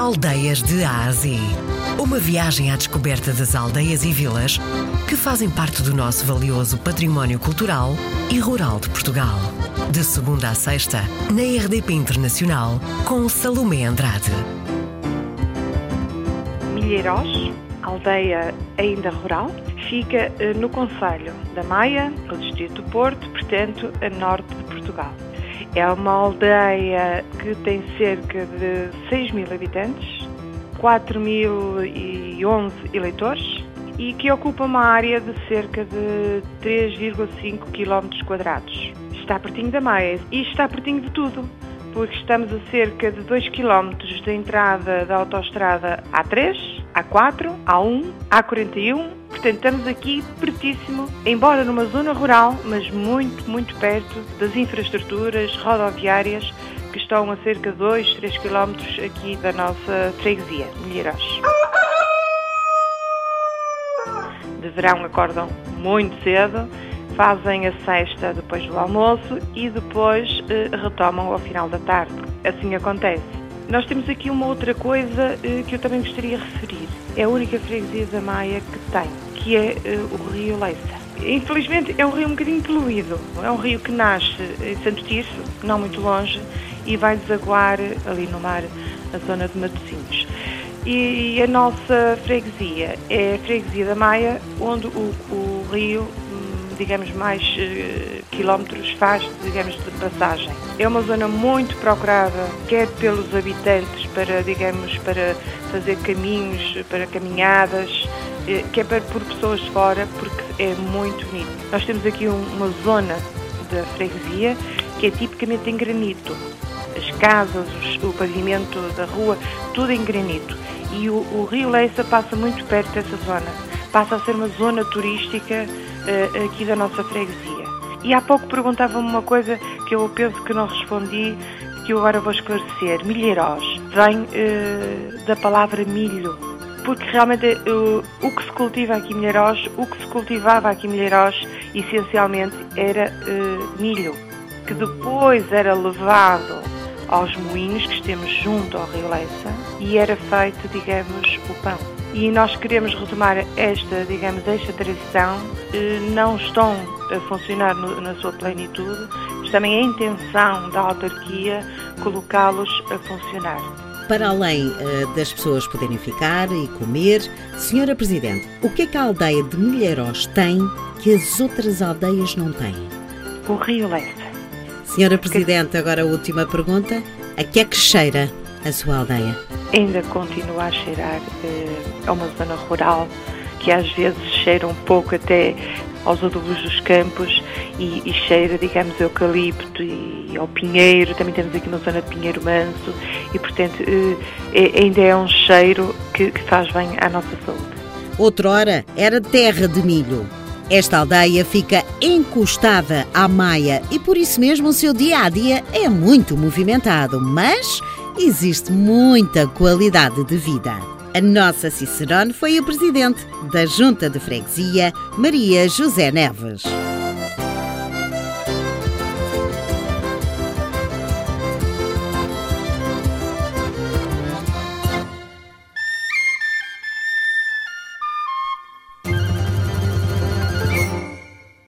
Aldeias de Ásia. Uma viagem à descoberta das aldeias e vilas que fazem parte do nosso valioso património cultural e rural de Portugal. De segunda a sexta, na RDP Internacional, com Salomé Andrade. Milheiros, aldeia ainda rural, fica eh, no Conselho da Maia, no Distrito do Porto, portanto, a norte de Portugal. É uma aldeia que tem cerca de 6 mil habitantes, 4.011 eleitores e que ocupa uma área de cerca de 3,5 km. Está pertinho da Maia e está pertinho de tudo, porque estamos a cerca de 2 km da entrada da autoestrada A3, A4, A1, A41 Portanto, estamos aqui pertíssimo, embora numa zona rural, mas muito, muito perto das infraestruturas rodoviárias que estão a cerca de 2, 3 km aqui da nossa freguesia, Milheiros. De verão acordam muito cedo, fazem a sexta depois do almoço e depois eh, retomam ao final da tarde. Assim acontece. Nós temos aqui uma outra coisa eh, que eu também gostaria de referir. É a única freguesia da Maia que tem, que é uh, o rio Leiça. Infelizmente é um rio um bocadinho poluído. É um rio que nasce em Santo Tirso, não muito longe, e vai desaguar ali no mar, a zona de Matosinhos. E a nossa freguesia é a freguesia da Maia, onde o, o rio, hum, digamos, mais quilómetros faz, digamos, de passagem. É uma zona muito procurada, quer pelos habitantes para, digamos, para fazer caminhos, para caminhadas, eh, que é por pessoas fora, porque é muito bonito. Nós temos aqui uma zona da freguesia que é tipicamente em granito. As casas, o pavimento da rua, tudo em granito. E o, o Rio Leiça passa muito perto dessa zona. Passa a ser uma zona turística uh, aqui da nossa freguesia. E há pouco perguntava-me uma coisa que eu penso que não respondi, que eu agora vou esclarecer. Milheiros vem uh, da palavra milho, porque realmente uh, o que se cultiva aqui em Milheiros, o que se cultivava aqui em Milheiros, essencialmente era uh, milho, que depois era levado aos moinhos que temos junto ao Rio Leiça e era feito, digamos, o pão. E nós queremos retomar esta, digamos, esta tradição. Não estão a funcionar no, na sua plenitude, mas também a intenção da autarquia colocá-los a funcionar. Para além uh, das pessoas poderem ficar e comer, Senhora Presidente, o que é que a aldeia de Milheiros tem que as outras aldeias não têm? O Rio Leste. Senhora Presidente, agora a última pergunta. A que é que cheira a sua aldeia? Ainda continua a cheirar uh, a uma zona rural que às vezes cheira um pouco até aos adubos dos campos e, e cheira, digamos, eucalipto e, ao pinheiro. Também temos aqui uma zona de pinheiro manso e, portanto, eh, é, ainda é um cheiro que, que faz bem à nossa saúde. Outrora era terra de milho. Esta aldeia fica encostada à Maia e por isso mesmo o seu dia a dia é muito movimentado, mas existe muita qualidade de vida. A nossa Cicerone foi a presidente da Junta de Freguesia, Maria José Neves.